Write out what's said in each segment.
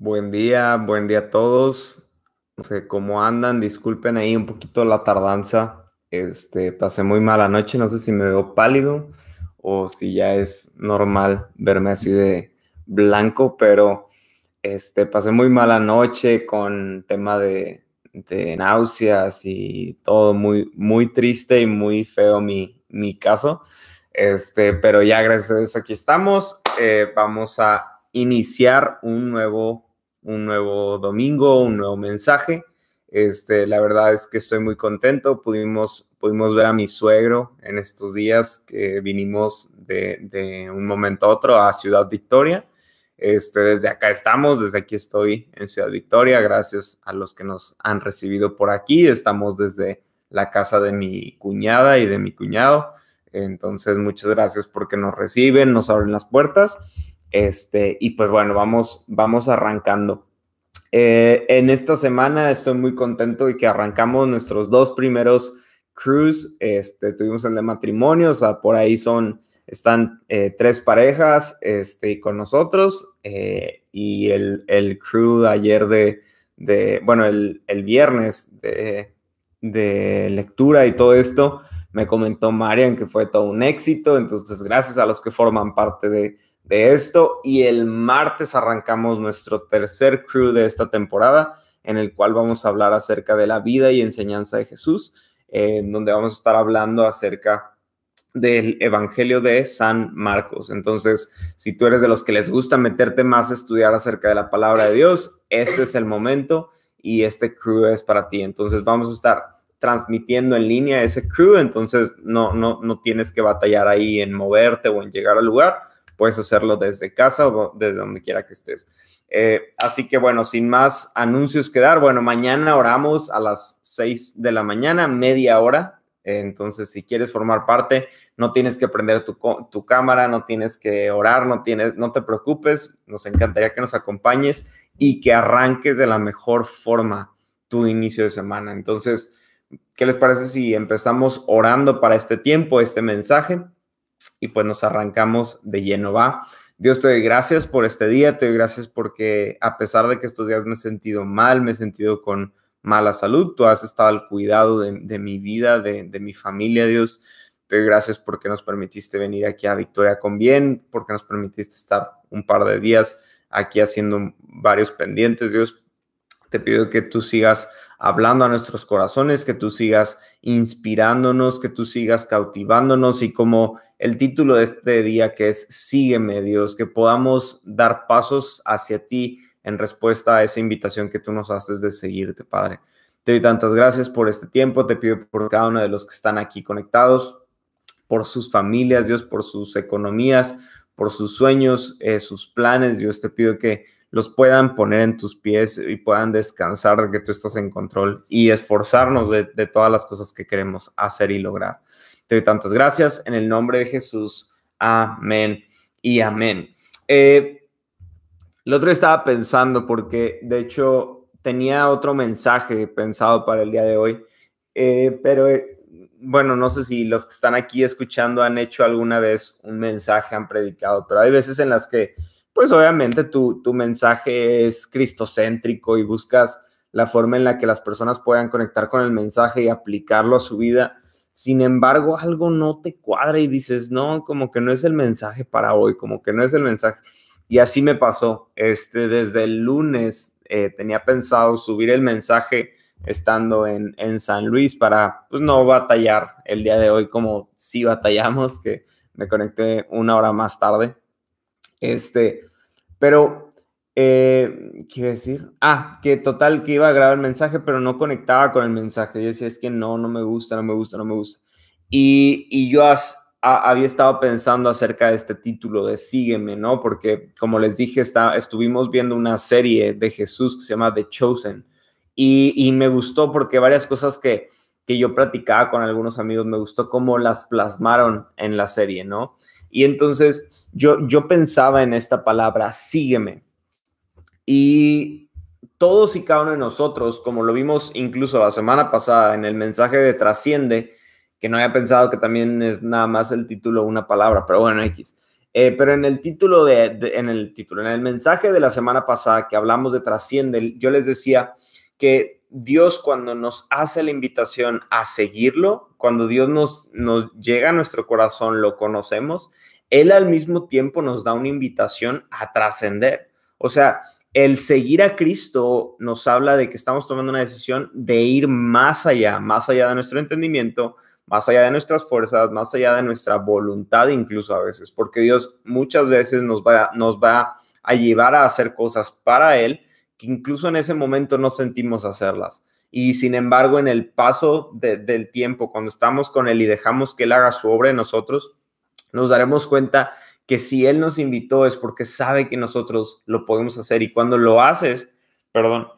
Buen día, buen día a todos. No sé cómo andan, disculpen ahí un poquito la tardanza. Este, pasé muy mala noche, no sé si me veo pálido o si ya es normal verme así de blanco, pero este, pasé muy mala noche con tema de, náuseas y todo muy, muy triste y muy feo mi, mi caso. Este, pero ya gracias a Dios aquí estamos. Eh, vamos a iniciar un nuevo un nuevo domingo, un nuevo mensaje. Este, la verdad es que estoy muy contento. Pudimos, pudimos ver a mi suegro en estos días que vinimos de, un momento a otro a Ciudad Victoria. Este, desde acá estamos, desde aquí estoy en Ciudad Victoria, gracias a los que nos han recibido por aquí. Estamos desde la casa de mi cuñada y de mi cuñado. Entonces, muchas gracias porque nos reciben, nos abren las puertas. Este, y pues bueno, vamos, vamos arrancando. Eh, en esta semana estoy muy contento de que arrancamos nuestros dos primeros cruise. Este, tuvimos el de matrimonio, o sea, por ahí son, están eh, tres parejas este, con nosotros eh, y el, el crew de ayer de, de bueno, el, el viernes de, de lectura y todo esto, me comentó Marian que fue todo un éxito, entonces gracias a los que forman parte de, de esto y el martes arrancamos nuestro tercer crew de esta temporada en el cual vamos a hablar acerca de la vida y enseñanza de Jesús, en donde vamos a estar hablando acerca del Evangelio de San Marcos. Entonces, si tú eres de los que les gusta meterte más a estudiar acerca de la palabra de Dios, este es el momento y este crew es para ti. Entonces, vamos a estar transmitiendo en línea ese crew, entonces no, no, no tienes que batallar ahí en moverte o en llegar al lugar puedes hacerlo desde casa o desde donde quiera que estés. Eh, así que bueno, sin más anuncios que dar, bueno, mañana oramos a las 6 de la mañana, media hora. entonces, si quieres formar parte, no tienes que prender tu, tu, cámara, no tienes que orar, no, tienes, no te preocupes. Nos encantaría que nos acompañes y que arranques de la mejor forma tu inicio de semana. Entonces, ¿qué les parece si empezamos orando para este tiempo, este mensaje? Y pues nos arrancamos de lleno. Dios te doy gracias por este día, te doy gracias porque a pesar de que estos días me he sentido mal, me he sentido con mala salud, tú has estado al cuidado de, mi vida, de, de, mi familia, Dios. Te doy gracias porque nos permitiste venir aquí a Victoria con bien, porque nos permitiste estar un par de días aquí haciendo varios pendientes, Dios. Te pido que tú sigas hablando a nuestros corazones, que tú sigas inspirándonos, que tú sigas cautivándonos y como el título de este día que es Sígueme Dios, que podamos dar pasos hacia ti en respuesta a esa invitación que tú nos haces de seguirte, Padre. Te doy tantas gracias por este tiempo, te pido por cada uno de los que están aquí conectados, por sus familias, Dios, por sus economías, por sus sueños, eh, sus planes, Dios, te pido que los puedan poner en tus pies y puedan descansar de que tú estás en control y esforzarnos de, todas las cosas que queremos hacer y lograr. Te doy tantas gracias en el nombre de Jesús. Amén y amén. Eh, el otro estaba pensando porque de hecho tenía otro mensaje pensado para el día de hoy, eh, pero eh, bueno, no sé si los que están aquí escuchando han hecho alguna vez un mensaje, han predicado, pero hay veces en las que pues obviamente tu, mensaje es cristocéntrico y buscas la forma en la que las personas puedan conectar con el mensaje y aplicarlo a su vida. Sin embargo, algo no te cuadra y dices, no, como que no es el mensaje para hoy, como que no es el mensaje. Y así me pasó. Este, desde el lunes eh, tenía pensado subir el mensaje estando en, en, San Luis para pues no batallar el día de hoy como si batallamos, que me conecté una hora más tarde. Este, pero, eh, ¿qué iba a decir? Ah, que total, que iba a grabar el mensaje, pero no conectaba con el mensaje. Yo decía, es que no, no me gusta, no me gusta, no me gusta. Y, y yo había estado pensando acerca de este título de Sígueme, ¿no? Porque, como les dije, está, estuvimos viendo una serie de Jesús que se llama The Chosen. Y, y me gustó porque varias cosas que, que yo platicaba con algunos amigos, me gustó cómo las plasmaron en la serie, ¿no? Y entonces yo, yo pensaba en esta palabra, sígueme. Y todos y cada uno de nosotros, como lo vimos incluso la semana pasada en el mensaje de Trasciende, que no había pensado que también es nada más el título una palabra, pero bueno, X. Eh, pero en el título de, en el título, en el mensaje de la semana pasada que hablamos de trasciende, yo les decía que Dios cuando nos hace la invitación a seguirlo, cuando Dios nos, nos llega a nuestro corazón, lo conocemos, Él al mismo tiempo nos da una invitación a trascender. O sea, el seguir a Cristo nos habla de que estamos tomando una decisión de ir más allá, más allá de nuestro entendimiento, más allá de nuestras fuerzas, más allá de nuestra voluntad incluso a veces, porque Dios muchas veces nos va, nos va a llevar a hacer cosas para Él que incluso en ese momento no sentimos hacerlas. Y sin embargo, en el paso del tiempo, cuando estamos con Él y dejamos que Él haga su obra en nosotros, nos daremos cuenta que si Él nos invitó es porque sabe que nosotros lo podemos hacer. Y cuando lo haces, perdón,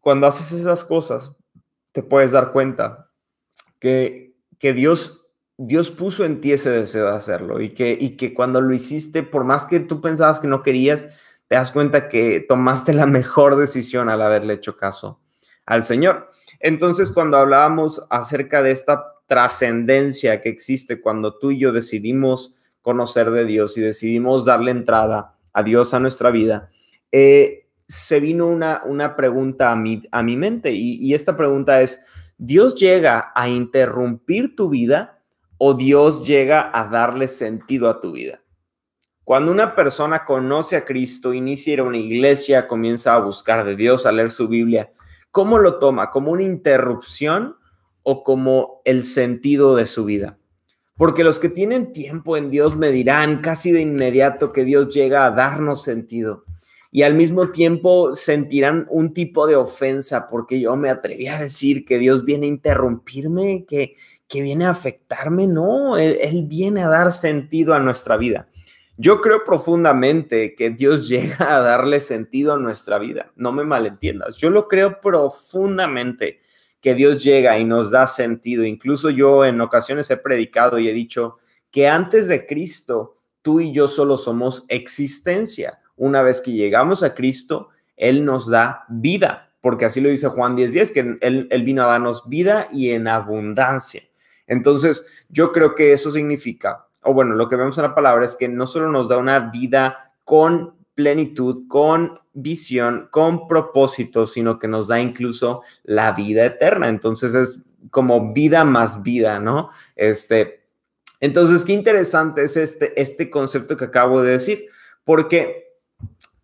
cuando haces esas cosas, te puedes dar cuenta que, que Dios, Dios puso en ti ese deseo de hacerlo y que, y que cuando lo hiciste, por más que tú pensabas que no querías, te das cuenta que tomaste la mejor decisión al haberle hecho caso al Señor. Entonces, cuando hablábamos acerca de esta trascendencia que existe cuando tú y yo decidimos conocer de Dios y decidimos darle entrada a Dios a nuestra vida, eh, se vino una, una pregunta a mi, a mi mente y, y esta pregunta es, ¿Dios llega a interrumpir tu vida o Dios llega a darle sentido a tu vida? Cuando una persona conoce a Cristo, inicia una iglesia, comienza a buscar de Dios, a leer su Biblia, ¿cómo lo toma? ¿Como una interrupción o como el sentido de su vida? Porque los que tienen tiempo en Dios me dirán casi de inmediato que Dios llega a darnos sentido. Y al mismo tiempo sentirán un tipo de ofensa porque yo me atreví a decir que Dios viene a interrumpirme, que, que viene a afectarme. No, él, él viene a dar sentido a nuestra vida. Yo creo profundamente que Dios llega a darle sentido a nuestra vida. No me malentiendas. Yo lo creo profundamente que Dios llega y nos da sentido. Incluso yo en ocasiones he predicado y he dicho que antes de Cristo, tú y yo solo somos existencia. Una vez que llegamos a Cristo, Él nos da vida, porque así lo dice Juan 10:10, que él, él vino a darnos vida y en abundancia. Entonces, yo creo que eso significa, o bueno, lo que vemos en la palabra es que no solo nos da una vida con plenitud, con visión, con propósito, sino que nos da incluso la vida eterna. Entonces es como vida más vida, ¿no? Este, entonces, qué interesante es este, este concepto que acabo de decir, porque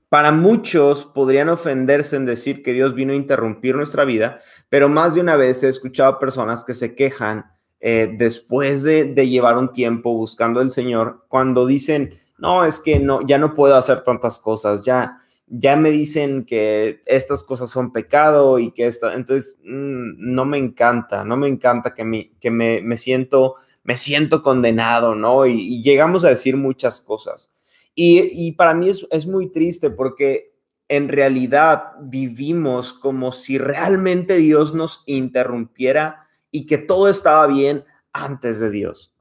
para muchos podrían ofenderse en decir que Dios vino a interrumpir nuestra vida, pero más de una vez he escuchado personas que se quejan eh, después de, de llevar un tiempo buscando al Señor, cuando dicen, no, es que no, ya no puedo hacer tantas cosas, ya, ya me dicen que estas cosas son pecado y que esta, entonces mm, no me encanta, no me encanta que, me, que me, me siento, me siento condenado, ¿no? Y, llegamos a decir muchas cosas. Y, y para mí es, es muy triste porque en realidad vivimos como si realmente Dios nos interrumpiera y que todo estaba bien antes de Dios.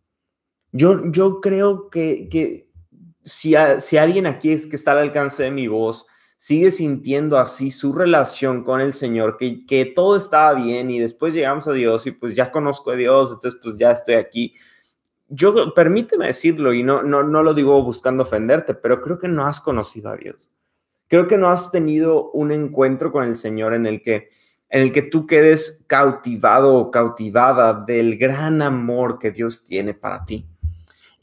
Yo, yo creo que, que si, alguien aquí es que está al alcance de mi voz, sigue sintiendo así su relación con el Señor, que, que todo estaba bien y después llegamos a Dios y pues ya conozco a Dios, entonces pues ya estoy aquí. Yo, permíteme decirlo y no, no, no lo digo buscando ofenderte, pero creo que no has conocido a Dios. Creo que no has tenido un encuentro con el Señor en el que, en el que tú quedes cautivado o cautivada del gran amor que Dios tiene para ti.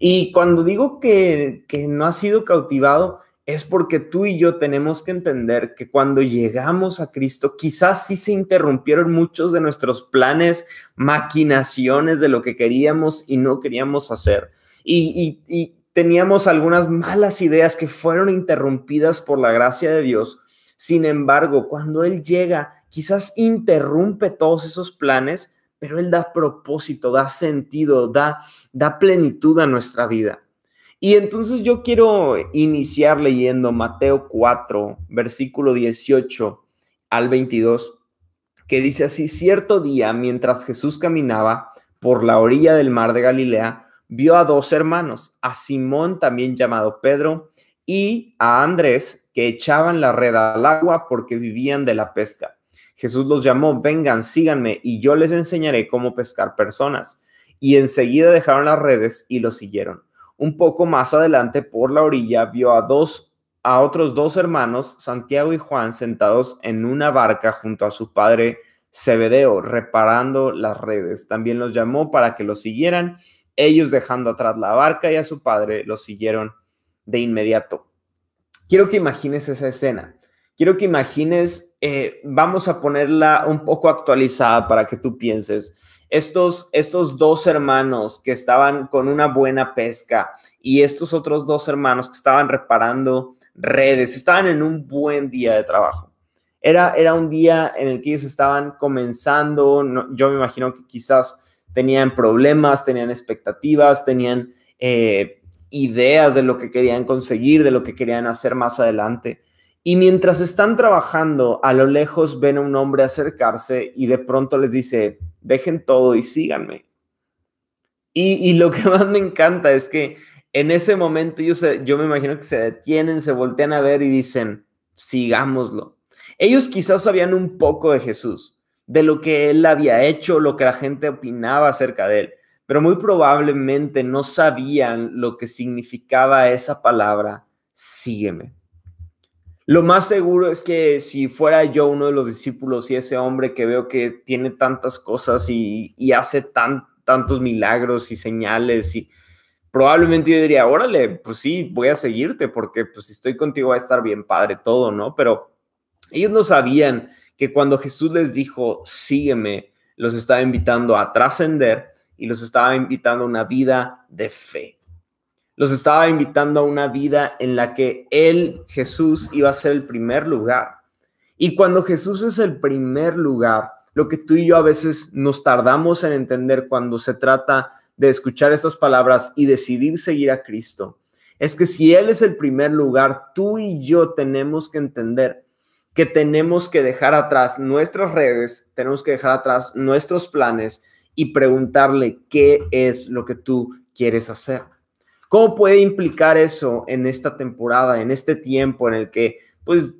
Y cuando digo que, no has sido cautivado, es porque tú y yo tenemos que entender que cuando llegamos a Cristo, quizás sí se interrumpieron muchos de nuestros planes, maquinaciones de lo que queríamos y no queríamos hacer. Y, teníamos algunas malas ideas que fueron interrumpidas por la gracia de Dios. Sin embargo, cuando Él llega, quizás interrumpe todos esos planes, pero Él da propósito, da sentido, da, da plenitud a nuestra vida. Y entonces yo quiero iniciar leyendo Mateo 4, versículo 18 al 22, que dice así, cierto día, mientras Jesús caminaba por la orilla del mar de Galilea, vio a dos hermanos, a Simón también llamado Pedro y a Andrés, que echaban la red al agua porque vivían de la pesca. Jesús los llamó, vengan, síganme y yo les enseñaré cómo pescar personas. Y enseguida dejaron las redes y lo siguieron. un poco más adelante por la orilla vio a dos a otros dos hermanos, Santiago y Juan, sentados en una barca junto a su padre Zebedeo, reparando las redes. También los llamó para que lo siguieran. Ellos dejando atrás la barca y a su padre, lo siguieron de inmediato. Quiero que imagines esa escena. Quiero que imagines, eh, vamos a ponerla un poco actualizada para que tú pienses estos, estos dos hermanos que estaban con una buena pesca y estos otros dos hermanos que estaban reparando redes, estaban en un buen día de trabajo. Era, era un día en el que ellos estaban comenzando, yo me imagino que quizás tenían problemas, tenían expectativas, tenían eh, ideas de lo que querían conseguir, de lo que querían hacer más adelante. Y mientras están trabajando, a lo lejos ven a un hombre acercarse y de pronto les dice, dejen todo y síganme. Y, lo que más me encanta es que en ese momento yo, yo me imagino que se detienen, se voltean a ver y dicen, sigámoslo. Ellos quizás sabían un poco de Jesús, de lo que él había hecho, lo que la gente opinaba acerca de él, pero muy probablemente no sabían lo que significaba esa palabra, sígueme. Lo más seguro es que si fuera yo uno de los discípulos y ese hombre que veo que tiene tantas cosas y, hace tan, tantos milagros y señales y probablemente yo diría, órale, pues sí, voy a seguirte porque pues si estoy contigo va a estar bien padre todo, ¿no? Pero ellos no sabían que cuando Jesús les dijo, sígueme, los estaba invitando a trascender y los estaba invitando a una vida de fe los estaba invitando a una vida en la que Él, Jesús, iba a ser el primer lugar. Y cuando Jesús es el primer lugar, lo que tú y yo a veces nos tardamos en entender cuando se trata de escuchar estas palabras y decidir seguir a Cristo, es que si Él es el primer lugar, tú y yo tenemos que entender que tenemos que dejar atrás nuestras redes, tenemos que dejar atrás nuestros planes y preguntarle qué es lo que tú quieres hacer. ¿Cómo puede implicar eso en esta temporada, en este tiempo en el que pues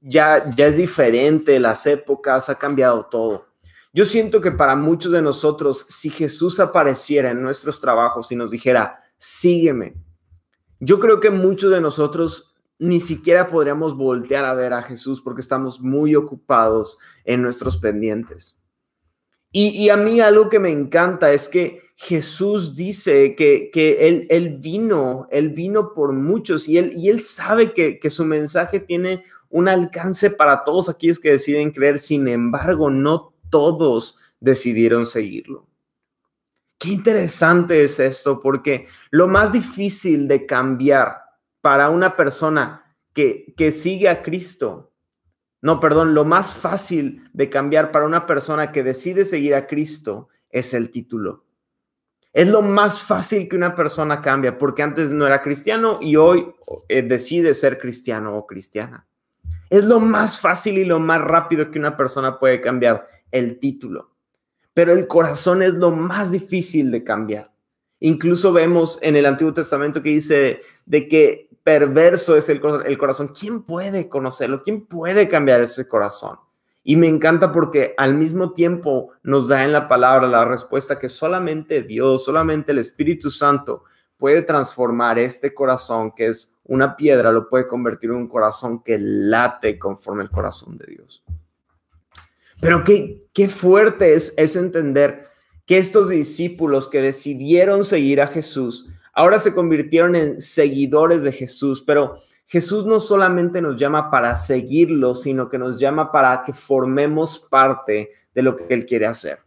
ya, ya es diferente, las épocas, ha cambiado todo? Yo siento que para muchos de nosotros, si Jesús apareciera en nuestros trabajos y nos dijera, sígueme, yo creo que muchos de nosotros ni siquiera podríamos voltear a ver a Jesús porque estamos muy ocupados en nuestros pendientes. Y, a mí algo que me encanta es que Jesús dice que, él, él, vino, él vino por muchos y él, y él sabe que, que su mensaje tiene un alcance para todos aquellos que deciden creer. Sin embargo, no todos decidieron seguirlo. Qué interesante es esto, porque lo más difícil de cambiar para una persona que, que sigue a Cristo no, perdón, lo más fácil de cambiar para una persona que decide seguir a Cristo es el título. Es lo más fácil que una persona cambia, porque antes no era cristiano y hoy eh, decide ser cristiano o cristiana. Es lo más fácil y lo más rápido que una persona puede cambiar, el título. Pero el corazón es lo más difícil de cambiar. Incluso vemos en el Antiguo Testamento que dice de que perverso es el, corazón. ¿Quién puede conocerlo? ¿Quién puede cambiar ese corazón? Y me encanta porque al mismo tiempo nos da en la palabra la respuesta que solamente Dios, solamente el Espíritu Santo puede transformar este corazón que es una piedra, lo puede convertir en un corazón que late conforme el corazón de Dios. Pero qué, qué fuerte es, es entender que estos discípulos que decidieron seguir a Jesús ahora se convirtieron en seguidores de Jesús, pero Jesús no solamente nos llama para seguirlo, sino que nos llama para que formemos parte de lo que Él quiere hacer.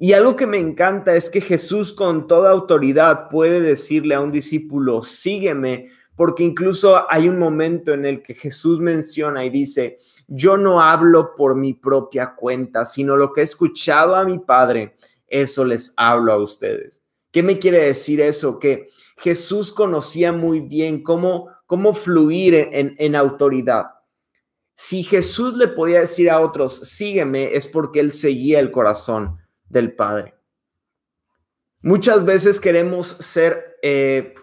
Y algo que me encanta es que Jesús con toda autoridad puede decirle a un discípulo, sígueme, porque incluso hay un momento en el que Jesús menciona y dice, yo no hablo por mi propia cuenta, sino lo que he escuchado a mi Padre, eso les hablo a ustedes. ¿Qué me quiere decir eso? Que Jesús conocía muy bien cómo, cómo fluir en, en autoridad. Si Jesús le podía decir a otros, sígueme, es porque él seguía el corazón del Padre. Muchas veces queremos ser eh,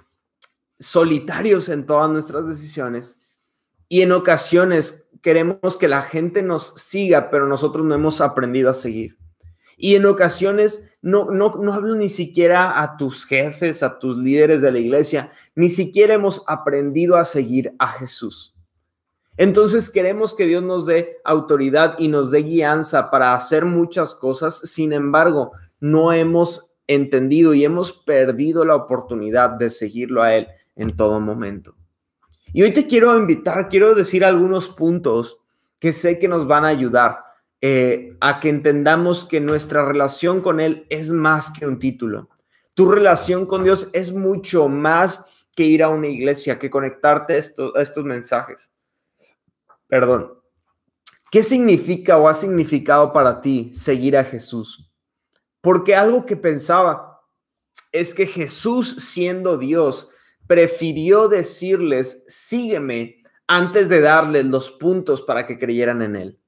solitarios en todas nuestras decisiones y en ocasiones queremos que la gente nos siga, pero nosotros no hemos aprendido a seguir. Y en ocasiones no, no, no hablo ni siquiera a tus jefes, a tus líderes de la iglesia, ni siquiera hemos aprendido a seguir a Jesús. Entonces queremos que Dios nos dé autoridad y nos dé guianza para hacer muchas cosas. Sin embargo, no hemos entendido y hemos perdido la oportunidad de seguirlo a Él en todo momento. Y hoy te quiero invitar, quiero decir algunos puntos que sé que nos van a ayudar eh, a que entendamos que nuestra relación con Él es más que un título. Tu relación con Dios es mucho más que ir a una iglesia, que conectarte a estos mensajes perdón, ¿qué significa o ha significado para ti seguir a Jesús? Porque algo que pensaba es que Jesús siendo Dios prefirió decirles, sígueme, antes de darles los puntos para que creyeran en Él.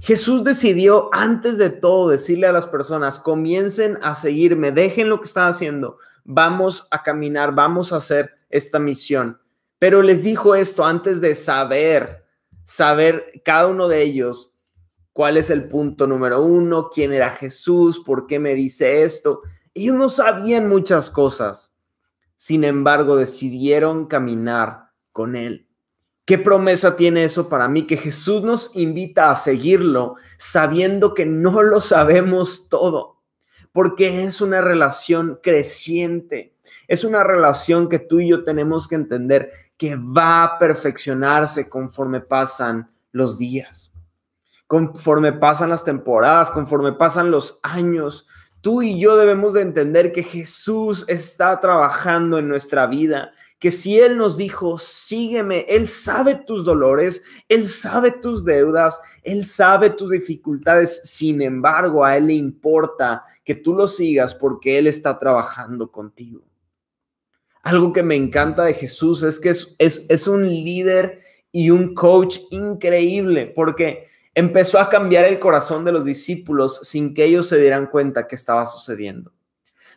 Jesús decidió antes de todo decirle a las personas, comiencen a seguirme, dejen lo que están haciendo, vamos a caminar, vamos a hacer esta misión. Pero les dijo esto antes de saber saber cada uno de ellos cuál es el punto número uno, quién era Jesús, por qué me dice esto. Ellos no sabían muchas cosas. Sin embargo, decidieron caminar con Él. ¿Qué promesa tiene eso para mí? Que Jesús nos invita a seguirlo sabiendo que no lo sabemos todo, porque es una relación creciente. Es una relación que tú y yo tenemos que entender que va a perfeccionarse conforme pasan los días, conforme pasan las temporadas, conforme pasan los años. Tú y yo debemos de entender que Jesús está trabajando en nuestra vida, que si Él nos dijo, sígueme, Él sabe tus dolores, Él sabe tus deudas, Él sabe tus dificultades, sin embargo, a Él le importa que tú lo sigas porque Él está trabajando contigo. Algo que me encanta de Jesús es que es, es, un líder y un coach increíble porque empezó a cambiar el corazón de los discípulos sin que ellos se dieran cuenta que estaba sucediendo.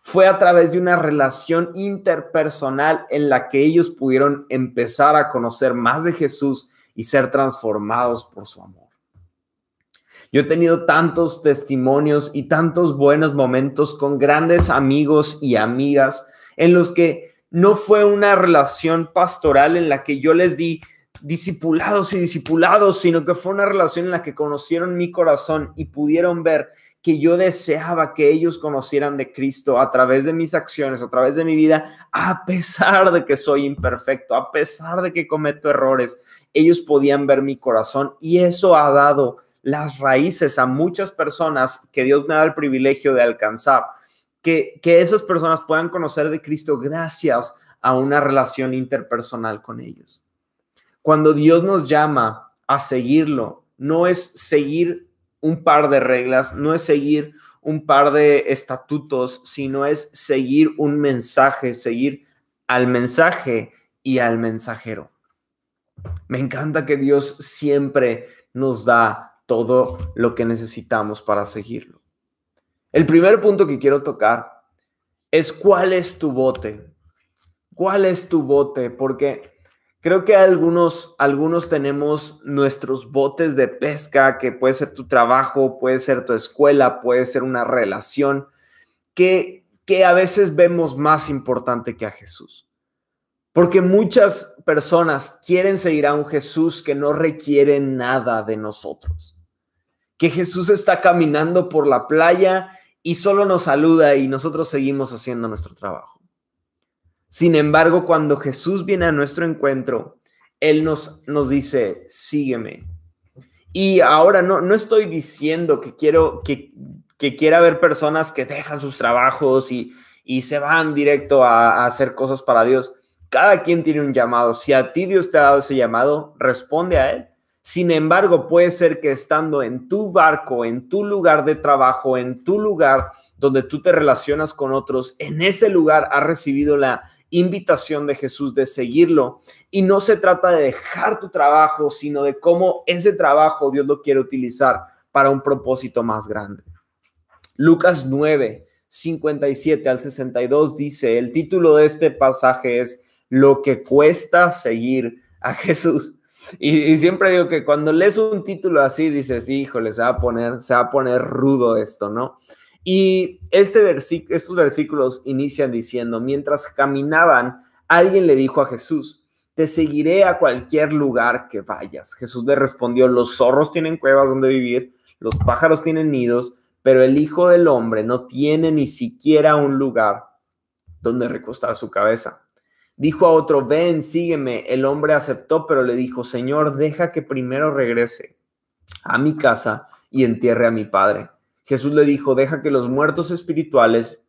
Fue a través de una relación interpersonal en la que ellos pudieron empezar a conocer más de Jesús y ser transformados por su amor. Yo he tenido tantos testimonios y tantos buenos momentos con grandes amigos y amigas en los que no fue una relación pastoral en la que yo les di discipulados y discipulados, sino que fue una relación en la que conocieron mi corazón y pudieron ver que yo deseaba que ellos conocieran de Cristo a través de mis acciones, a través de mi vida, a pesar de que soy imperfecto, a pesar de que cometo errores, ellos podían ver mi corazón y eso ha dado las raíces a muchas personas que Dios me da el privilegio de alcanzar que, esas personas puedan conocer de Cristo gracias a una relación interpersonal con ellos. Cuando Dios nos llama a seguirlo, no es seguir un par de reglas, no es seguir un par de estatutos, sino es seguir un mensaje, seguir al mensaje y al mensajero. Me encanta que Dios siempre nos da todo lo que necesitamos para seguirlo. El primer punto que quiero tocar es cuál es tu bote. ¿Cuál es tu bote? Porque creo que algunos, algunos tenemos nuestros botes de pesca, que puede ser tu trabajo, puede ser tu escuela, puede ser una relación, que, que a veces vemos más importante que a Jesús. Porque muchas personas quieren seguir a un Jesús que no requiere nada de nosotros que Jesús está caminando por la playa y solo nos saluda y nosotros seguimos haciendo nuestro trabajo. Sin embargo, cuando Jesús viene a nuestro encuentro, Él nos, nos dice, sígueme. Y ahora no, no estoy diciendo que quiero que, que quiera ver personas que dejan sus trabajos y, y se van directo a, a hacer cosas para Dios. Cada quien tiene un llamado. Si a ti Dios te ha dado ese llamado, responde a Él. Sin embargo, puede ser que estando en tu barco, en tu lugar de trabajo, en tu lugar donde tú te relacionas con otros, en ese lugar has recibido la invitación de Jesús de seguirlo. Y no se trata de dejar tu trabajo, sino de cómo ese trabajo Dios lo quiere utilizar para un propósito más grande. Lucas 9, 57 al 62 dice, el título de este pasaje es Lo que cuesta seguir a Jesús. Y, siempre digo que cuando lees un título así, dices, híjole, se va a poner, se va a poner rudo esto, ¿no? Y este estos versículos inician diciendo, mientras caminaban, alguien le dijo a Jesús, te seguiré a cualquier lugar que vayas. Jesús le respondió, los zorros tienen cuevas donde vivir, los pájaros tienen nidos, pero el Hijo del Hombre no tiene ni siquiera un lugar donde recostar su cabeza. Dijo a otro, ven, sígueme. El hombre aceptó, pero le dijo, Señor, deja que primero regrese a mi casa y entierre a mi padre. Jesús le dijo, deja que los muertos espirituales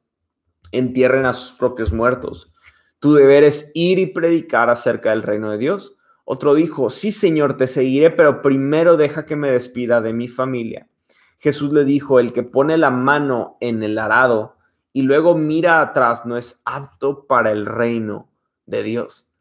entierren a sus propios muertos. Tu deber es ir y predicar acerca del reino de Dios. Otro dijo, sí, Señor, te seguiré, pero primero deja que me despida de mi familia. Jesús le dijo, el que pone la mano en el arado y luego mira atrás no es apto para el reino de Dios.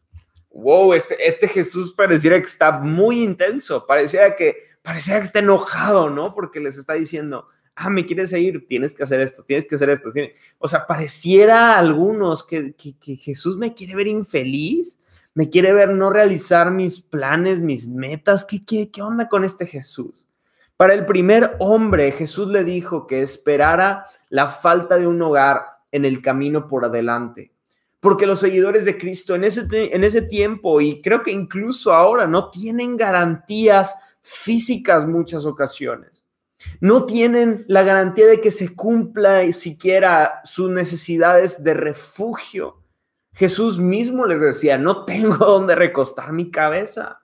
Wow, este, este Jesús pareciera que está muy intenso, pareciera que, que está enojado, ¿no? Porque les está diciendo, ah, me quieres seguir, tienes que hacer esto, tienes que hacer esto. O sea, pareciera a algunos que, Jesús me quiere ver infeliz, me quiere ver no realizar mis planes, mis metas. ¿Qué, qué, qué onda con este Jesús? Para el primer hombre, Jesús le dijo que esperara la falta de un hogar en el camino por adelante. Porque los seguidores de Cristo en ese, en ese tiempo, y creo que incluso ahora, no tienen garantías físicas muchas ocasiones. No tienen la garantía de que se cumpla siquiera sus necesidades de refugio. Jesús mismo les decía, no tengo donde recostar mi cabeza.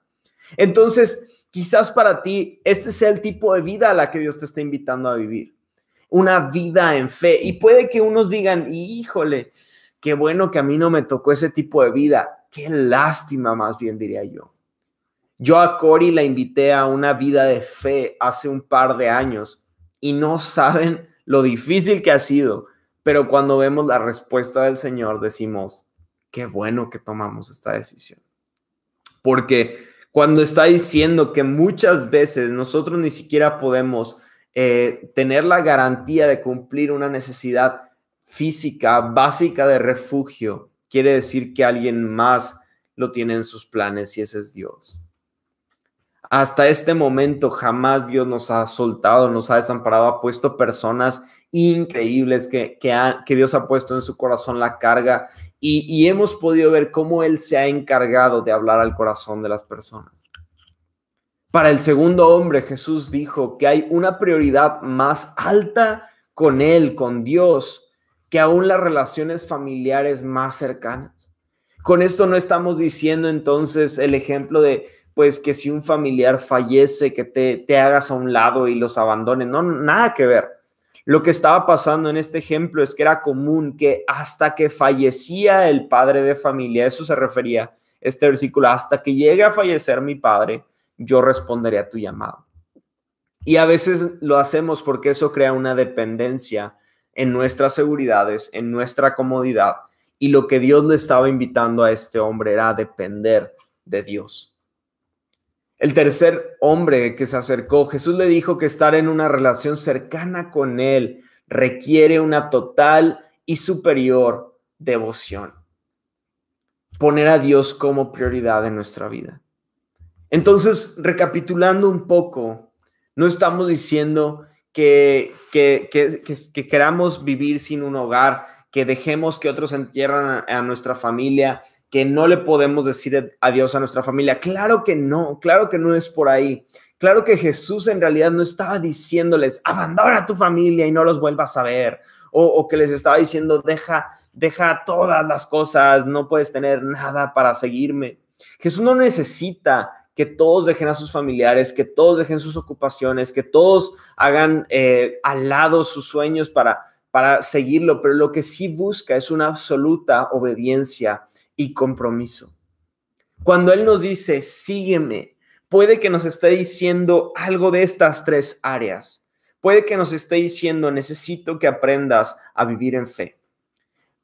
Entonces, quizás para ti, este sea el tipo de vida a la que Dios te está invitando a vivir. Una vida en fe. Y puede que unos digan, híjole, qué bueno que a mí no me tocó ese tipo de vida. Qué lástima, más bien diría yo. Yo a Cori la invité a una vida de fe hace un par de años y no saben lo difícil que ha sido, pero cuando vemos la respuesta del Señor decimos, qué bueno que tomamos esta decisión. Porque cuando está diciendo que muchas veces nosotros ni siquiera podemos eh, tener la garantía de cumplir una necesidad física básica de refugio, quiere decir que alguien más lo tiene en sus planes y ese es Dios. Hasta este momento jamás Dios nos ha soltado, nos ha desamparado, ha puesto personas increíbles que, que, Dios ha puesto en su corazón la carga y, y hemos podido ver cómo Él se ha encargado de hablar al corazón de las personas. Para el segundo hombre, Jesús dijo que hay una prioridad más alta con Él, con Dios, que aún las relaciones familiares más cercanas. Con esto no estamos diciendo entonces el ejemplo de pues que si un familiar fallece, que te, te hagas a un lado y los abandone. No, nada que ver. Lo que estaba pasando en este ejemplo es que era común que hasta que fallecía el padre de familia, eso se refería este versículo, hasta que llegue a fallecer mi padre, yo responderé a tu llamado. Y a veces lo hacemos porque eso crea una dependencia en nuestras seguridades, en nuestra comodidad. Y lo que Dios le estaba invitando a este hombre era depender de Dios. El tercer hombre que se acercó, Jesús le dijo que estar en una relación cercana con Él requiere una total y superior devoción. Poner a Dios como prioridad en nuestra vida. Entonces, recapitulando un poco, no estamos diciendo que, que, que, queramos vivir sin un hogar, que dejemos que otros entierran a nuestra familia, que no le podemos decir adiós a nuestra familia. Claro que no, claro que no es por ahí. Claro que Jesús en realidad no estaba diciéndoles, abandona a tu familia y no los vuelvas a ver. O, que les estaba diciendo, deja, deja todas las cosas, no puedes tener nada para seguirme. Jesús no necesita que todos dejen a sus familiares, que todos dejen sus ocupaciones, que todos hagan eh, al lado sus sueños para, para seguirlo, pero lo que sí busca es una absoluta obediencia y compromiso. Cuando Él nos dice, sígueme, puede que nos esté diciendo algo de estas tres áreas. Puede que nos esté diciendo, necesito que aprendas a vivir en fe.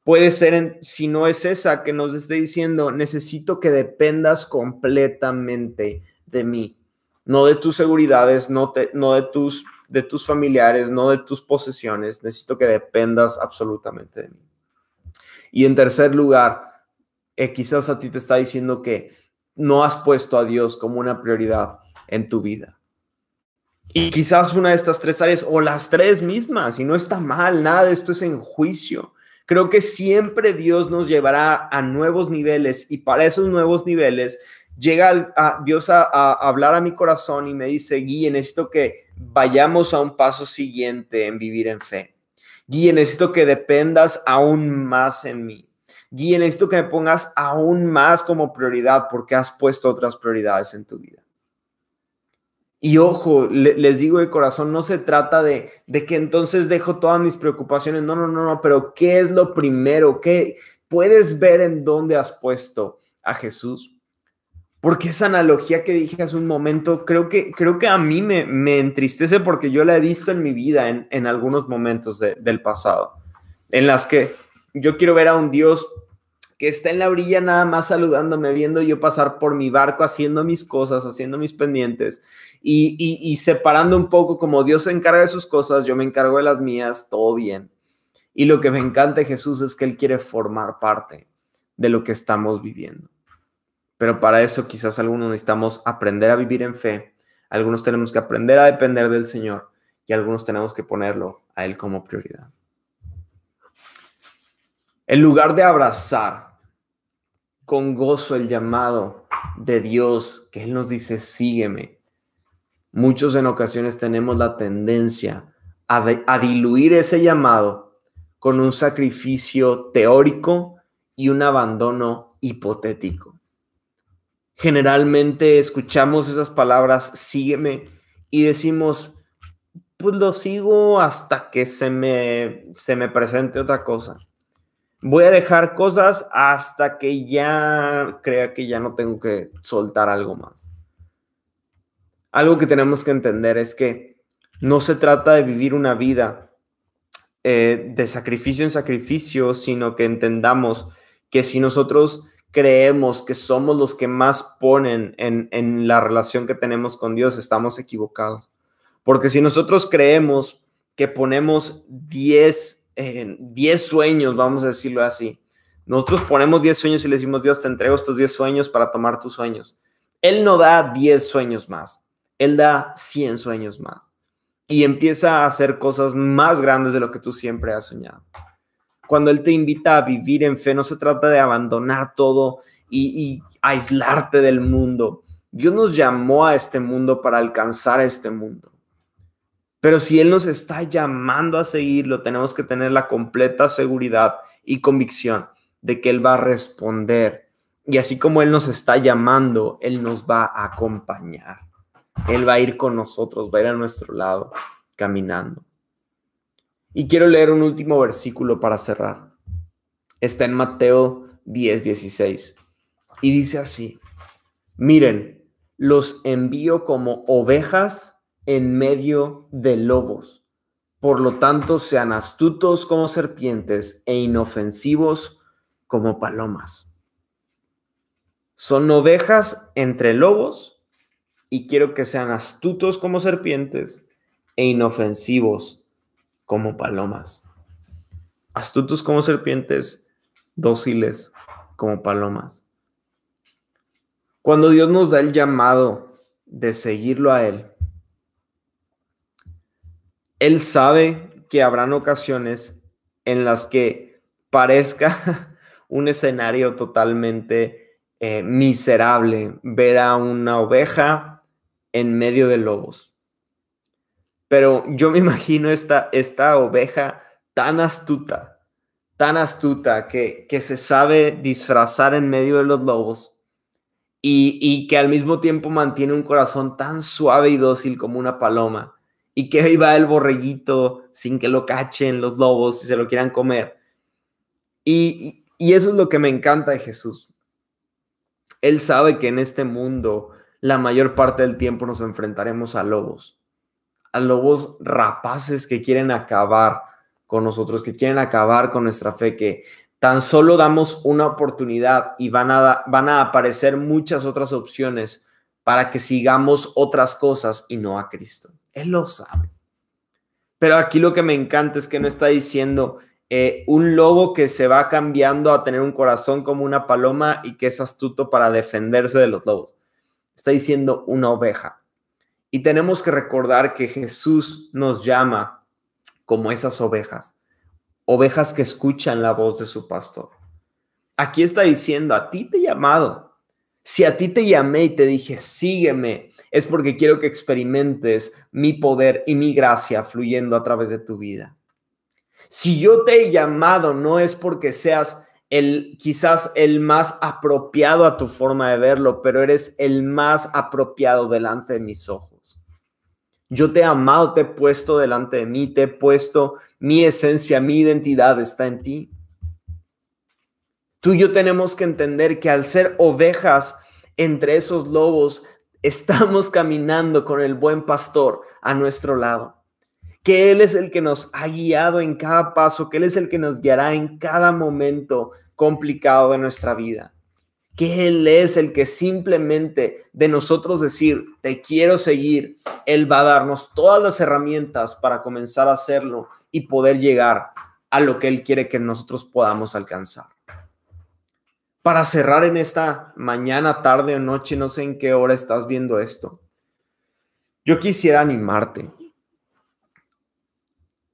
Puede ser, si no es esa, que nos esté diciendo, necesito que dependas completamente de mí, no de tus seguridades, no, de tus familiares, no de tus posesiones, necesito que dependas absolutamente de mí. Y en tercer lugar, eh, quizás a ti te está diciendo que no has puesto a Dios como una prioridad en tu vida. Y quizás una de estas tres áreas o las tres mismas, y no está mal, nada de esto es en juicio. Creo que siempre Dios nos llevará a nuevos niveles y para esos nuevos niveles llega a Dios a, hablar a mi corazón y me dice, Guille, necesito que vayamos a un paso siguiente en vivir en fe. Guille, necesito que dependas aún más en mí. Guille, necesito que me pongas aún más como prioridad porque has puesto otras prioridades en tu vida. Y ojo, les digo de corazón, no se trata de, de, que entonces dejo todas mis preocupaciones. No, no, no, no, pero ¿qué es lo primero? ¿Qué puedes ver en dónde has puesto a Jesús? Porque esa analogía que dije hace un momento, creo que, creo que a mí me, me entristece porque yo la he visto en mi vida en, en algunos momentos del pasado, en las que yo quiero ver a un Dios que está en la orilla nada más saludándome, viendo yo pasar por mi barco, haciendo mis cosas, haciendo mis pendientes y, separando un poco como Dios se encarga de sus cosas, yo me encargo de las mías, todo bien. Y lo que me encanta de Jesús es que Él quiere formar parte de lo que estamos viviendo. Pero para eso quizás algunos necesitamos aprender a vivir en fe, algunos tenemos que aprender a depender del Señor y algunos tenemos que ponerlo a Él como prioridad. En lugar de abrazar con gozo el llamado de Dios, que Él nos dice, sígueme, Muchos en ocasiones tenemos la tendencia a, diluir ese llamado con un sacrificio teórico y un abandono hipotético. Generalmente escuchamos esas palabras, sígueme, y decimos, pues lo sigo hasta que se me, se me presente otra cosa. Voy a dejar cosas hasta que ya crea que ya no tengo que soltar algo más algo que tenemos que entender es que no se trata de vivir una vida eh, de sacrificio en sacrificio, sino que entendamos que si nosotros creemos que somos los que más ponen en, la relación que tenemos con Dios, estamos equivocados. Porque si nosotros creemos que ponemos 10 eh, sueños, vamos a decirlo así, nosotros ponemos 10 sueños y le decimos, Dios, te entrego estos 10 sueños para tomar tus sueños. Él no da 10 sueños más. Él da 100 sueños más y empieza a hacer cosas más grandes de lo que tú siempre has soñado. Cuando Él te invita a vivir en fe, no se trata de abandonar todo y, aislarte del mundo. Dios nos llamó a este mundo para alcanzar este mundo. Pero si Él nos está llamando a seguirlo, tenemos que tener la completa seguridad y convicción de que Él va a responder. Y así como Él nos está llamando, Él nos va a acompañar. Él va a ir con nosotros, va a ir a nuestro lado, caminando. Y quiero leer un último versículo para cerrar. Está en Mateo 10, 16. Y dice así, miren, los envío como ovejas en medio de lobos. Por lo tanto, sean astutos como serpientes e inofensivos como palomas. Son ovejas entre lobos y quiero que sean astutos como serpientes e inofensivos como palomas. Astutos como serpientes, dóciles como palomas. Cuando Dios nos da el llamado de seguirlo a Él, Él sabe que habrán ocasiones en las que parezca un escenario totalmente eh, miserable ver a una oveja en medio de lobos. Pero yo me imagino esta, esta oveja tan astuta, tan astuta que, que se sabe disfrazar en medio de los lobos y, y, que al mismo tiempo mantiene un corazón tan suave y dócil como una paloma y que ahí va el borreguito sin que lo cachen los lobos y se lo quieran comer. Y, y eso es lo que me encanta de Jesús. Él sabe que en este mundo la mayor parte del tiempo nos enfrentaremos a lobos, a lobos rapaces que quieren acabar con nosotros, que quieren acabar con nuestra fe, que tan solo damos una oportunidad y van a, van a aparecer muchas otras opciones para que sigamos otras cosas y no a Cristo. Él lo sabe. Pero aquí lo que me encanta es que no está diciendo, eh, un lobo que se va cambiando a tener un corazón como una paloma y que es astuto para defenderse de los lobos. Está diciendo una oveja. Y tenemos que recordar que Jesús nos llama como esas ovejas, ovejas que escuchan la voz de su pastor. Aquí está diciendo, a ti te he llamado. Si a ti te llamé y te dije, sígueme, es porque quiero que experimentes mi poder y mi gracia fluyendo a través de tu vida. Si yo te he llamado, no es porque seas el quizás el más apropiado a tu forma de verlo, pero eres el más apropiado delante de mis ojos. Yo te he amado, te he puesto delante de mí, te he puesto mi esencia, mi identidad está en ti. Tú y yo tenemos que entender que al ser ovejas entre esos lobos, estamos caminando con el buen pastor a nuestro lado. Que Él es el que nos ha guiado en cada paso, que Él es el que nos guiará en cada momento complicado de nuestra vida. Que Él es el que simplemente de nosotros decir, te quiero seguir, Él va a darnos todas las herramientas para comenzar a hacerlo y poder llegar a lo que Él quiere que nosotros podamos alcanzar para cerrar en esta mañana, tarde o noche, no sé en qué hora estás viendo esto. Yo quisiera animarte.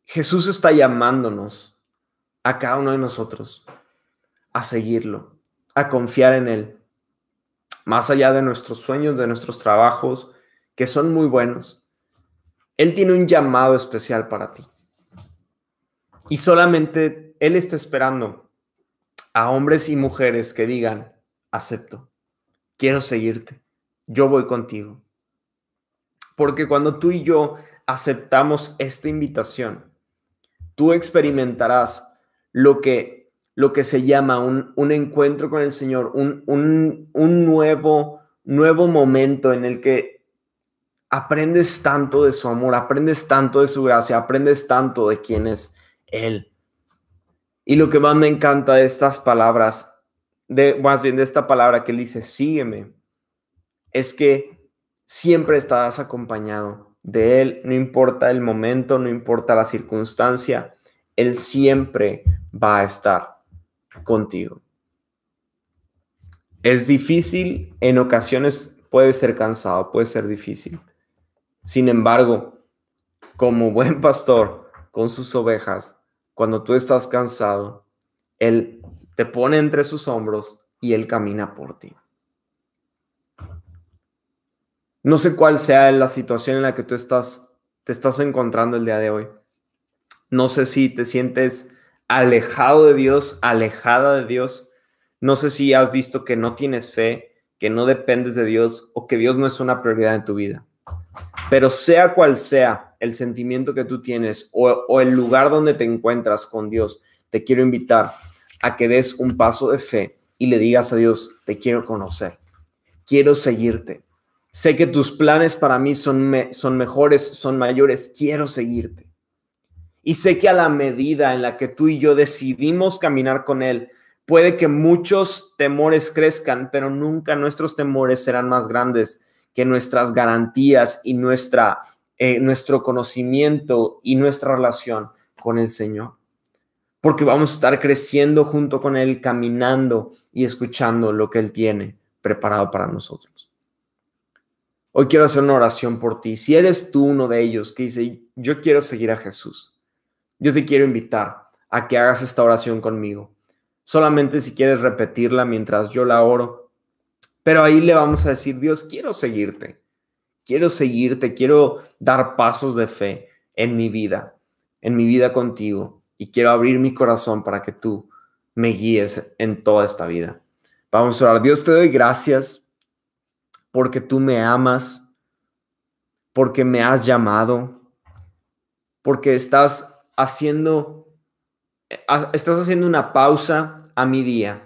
Jesús está llamándonos a cada uno de nosotros a seguirlo, a confiar en Él, más allá de nuestros sueños, de nuestros trabajos, que son muy buenos. Él tiene un llamado especial para ti. Y solamente Él está esperando a hombres y mujeres que digan, acepto, quiero seguirte, yo voy contigo. Porque cuando tú y yo aceptamos esta invitación, tú experimentarás lo que, lo que se llama un, un encuentro con el Señor, un, un, un nuevo, nuevo momento en el que aprendes tanto de su amor, aprendes tanto de su gracia, aprendes tanto de quién es Él. Y lo que más me encanta de estas palabras, más bien de esta palabra que él dice, sígueme, es que siempre estarás acompañado de él, no importa el momento, no importa la circunstancia, él siempre va a estar contigo. Es difícil, en ocasiones puede ser cansado, puede ser difícil. Sin embargo, como buen pastor con sus ovejas, cuando tú estás cansado, Él te pone entre sus hombros y Él camina por ti. No sé cuál sea la situación en la que tú estás, te estás encontrando el día de hoy. No sé si te sientes alejado de Dios, alejada de Dios. No sé si has visto que no tienes fe, que no dependes de Dios o que Dios no es una prioridad en tu vida. Pero sea cual sea el sentimiento que tú tienes o, el lugar donde te encuentras con Dios, te quiero invitar a que des un paso de fe y le digas a Dios, te quiero conocer, quiero seguirte. Sé que tus planes para mí son, son mejores, son mayores, quiero seguirte. Y sé que a la medida en la que tú y yo decidimos caminar con Él, puede que muchos temores crezcan, pero nunca nuestros temores serán más grandes que nuestras garantías y nuestra, eh, nuestro conocimiento y nuestra relación con el Señor. Porque vamos a estar creciendo junto con Él, caminando y escuchando lo que Él tiene preparado para nosotros. Hoy quiero hacer una oración por ti. Si eres tú uno de ellos que dice, yo quiero seguir a Jesús, yo te quiero invitar a que hagas esta oración conmigo. Solamente si quieres repetirla mientras yo la oro, pero ahí le vamos a decir, Dios, quiero seguirte, quiero seguirte, quiero dar pasos de fe en mi vida, en mi vida contigo, y quiero abrir mi corazón para que tú me guíes en toda esta vida. Vamos a orar. Dios, te doy gracias porque tú me amas, porque me has llamado, porque estás haciendo, eh, estás haciendo una pausa a mi día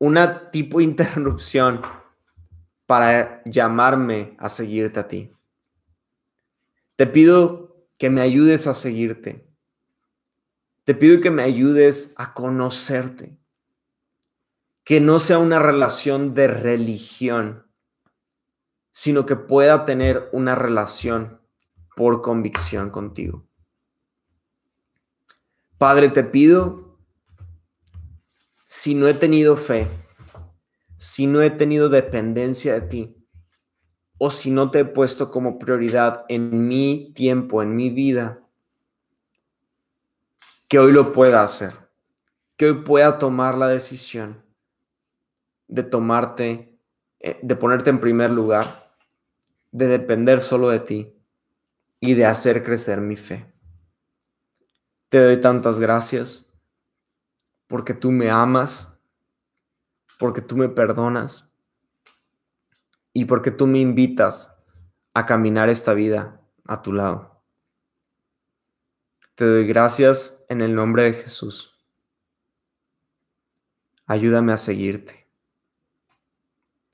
una tipo de interrupción para llamarme a seguirte a ti. Te pido que me ayudes a seguirte. Te pido que me ayudes a conocerte. Que no sea una relación de religión, sino que pueda tener una relación por convicción contigo. Padre, te pido, si no he tenido fe, si no he tenido dependencia de ti, o si no te he puesto como prioridad en mi tiempo, en mi vida, que hoy lo pueda hacer, que hoy pueda tomar la decisión de tomarte, eh, de ponerte en primer lugar, de depender solo de ti y de hacer crecer mi fe. Te doy tantas gracias porque tú me amas, porque tú me perdonas y porque tú me invitas a caminar esta vida a tu lado. Te doy gracias en el nombre de Jesús. Ayúdame a seguirte.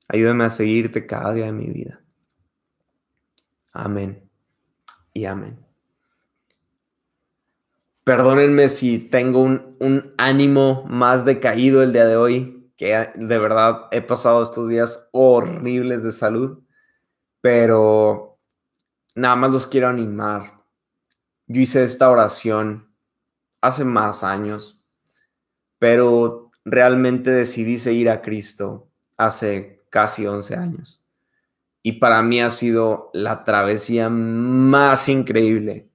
Ayúdame a seguirte cada día de mi vida. Amén y amén. Perdónenme si tengo un, un, ánimo más decaído el día de hoy, que de verdad he pasado estos días horribles de salud, pero nada más los quiero animar. Yo hice esta oración hace más años, pero realmente decidí seguir a Cristo hace casi 11 años. Y para mí ha sido la travesía más increíble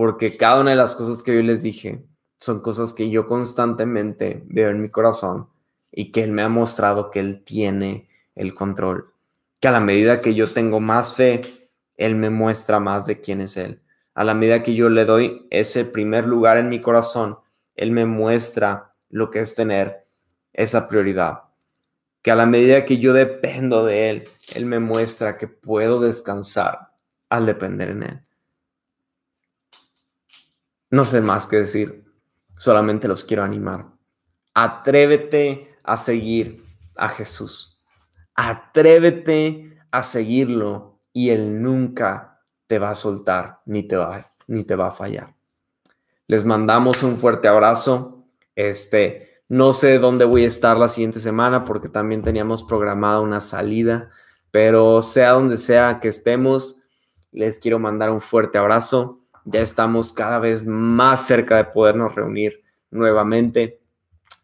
porque cada una de las cosas que yo les dije son cosas que yo constantemente veo en mi corazón y que Él me ha mostrado que Él tiene el control. Que a la medida que yo tengo más fe, Él me muestra más de quién es Él. A la medida que yo le doy ese primer lugar en mi corazón, Él me muestra lo que es tener esa prioridad. Que a la medida que yo dependo de Él, Él me muestra que puedo descansar al depender en Él. No sé más que decir, solamente los quiero animar. Atrévete a seguir a Jesús. Atrévete a seguirlo y Él nunca te va a soltar ni te va, ni te va a fallar. Les mandamos un fuerte abrazo. Este, no sé dónde voy a estar la siguiente semana porque también teníamos programada una salida, pero sea donde sea que estemos, les quiero mandar un fuerte abrazo ya estamos cada vez más cerca de podernos reunir nuevamente.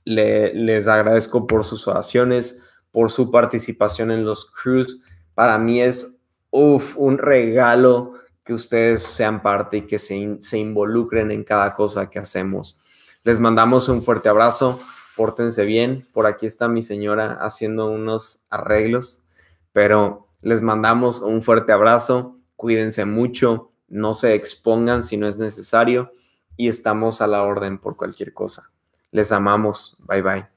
Les agradezco por sus oraciones, por su participación en los crews. Para mí es un regalo que ustedes sean parte y que se, se involucren en cada cosa que hacemos. Les mandamos un fuerte abrazo, pórtense bien. Por aquí está mi señora haciendo unos arreglos, pero les mandamos un fuerte abrazo, cuídense mucho, no se expongan si no es necesario y estamos a la orden por cualquier cosa. Les amamos. Bye bye.